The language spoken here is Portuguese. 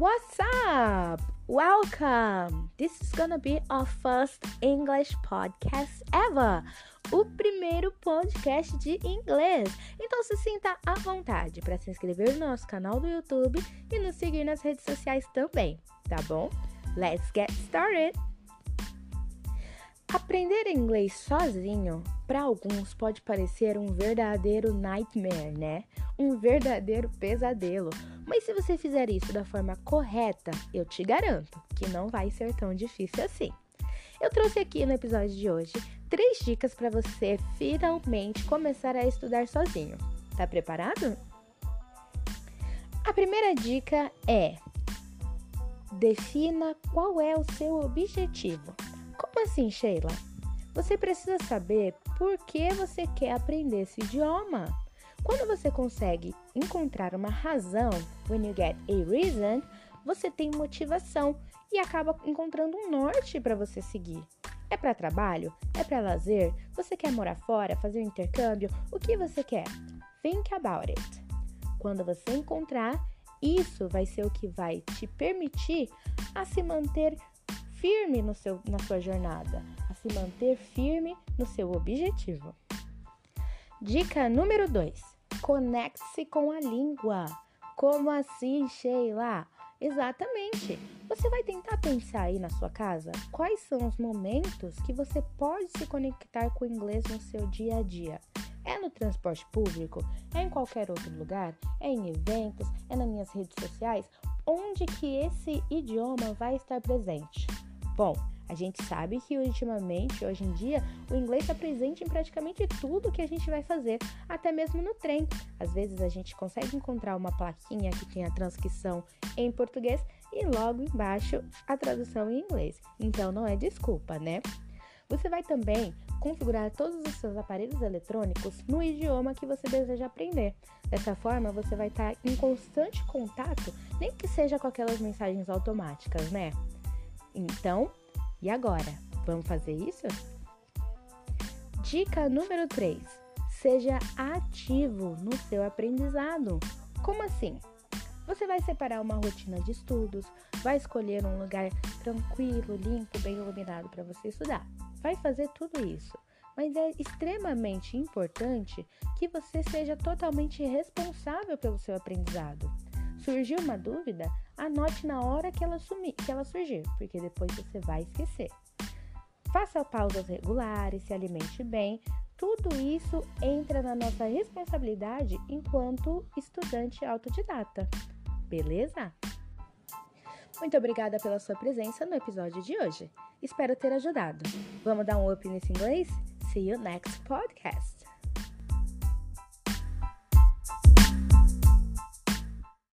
What's up? Welcome! This is gonna be our first English podcast ever. O primeiro podcast de inglês. Então se sinta à vontade para se inscrever no nosso canal do YouTube e nos seguir nas redes sociais também, tá bom? Let's get started! Aprender inglês sozinho, para alguns, pode parecer um verdadeiro nightmare, né? Um verdadeiro pesadelo. Mas se você fizer isso da forma correta, eu te garanto que não vai ser tão difícil assim. Eu trouxe aqui no episódio de hoje três dicas para você finalmente começar a estudar sozinho. Tá preparado? A primeira dica é: defina qual é o seu objetivo. Como assim, Sheila? Você precisa saber por que você quer aprender esse idioma. Quando você consegue encontrar uma razão, when you get a reason, você tem motivação e acaba encontrando um norte para você seguir. É para trabalho? É para lazer? Você quer morar fora, fazer um intercâmbio? O que você quer? Think about it. Quando você encontrar, isso vai ser o que vai te permitir a se manter firme no seu, na sua jornada, se manter firme no seu objetivo. Dica número 2: conecte-se com a língua. Como assim, Sheila? Exatamente. Você vai tentar pensar aí na sua casa quais são os momentos que você pode se conectar com o inglês no seu dia a dia. É no transporte público? É em qualquer outro lugar? É em eventos? É nas minhas redes sociais? Onde que esse idioma vai estar presente? Bom, a gente sabe que ultimamente, hoje em dia, o inglês está presente em praticamente tudo que a gente vai fazer, até mesmo no trem. Às vezes a gente consegue encontrar uma plaquinha que tem a transcrição em português e logo embaixo a tradução em inglês. Então não é desculpa, né? Você vai também configurar todos os seus aparelhos eletrônicos no idioma que você deseja aprender. Dessa forma, você vai estar em constante contato, nem que seja com aquelas mensagens automáticas, né? Então, e agora? Vamos fazer isso? Dica número 3: seja ativo no seu aprendizado. Como assim? Você vai separar uma rotina de estudos, vai escolher um lugar tranquilo, limpo, bem iluminado para você estudar. Vai fazer tudo isso. Mas é extremamente importante que você seja totalmente responsável pelo seu aprendizado. Surgiu uma dúvida? Anote na hora que ela, sumir, que ela surgir, porque depois você vai esquecer. Faça pausas regulares, se alimente bem. Tudo isso entra na nossa responsabilidade enquanto estudante autodidata. Beleza? Muito obrigada pela sua presença no episódio de hoje. Espero ter ajudado. Vamos dar um up nesse inglês? See you next podcast.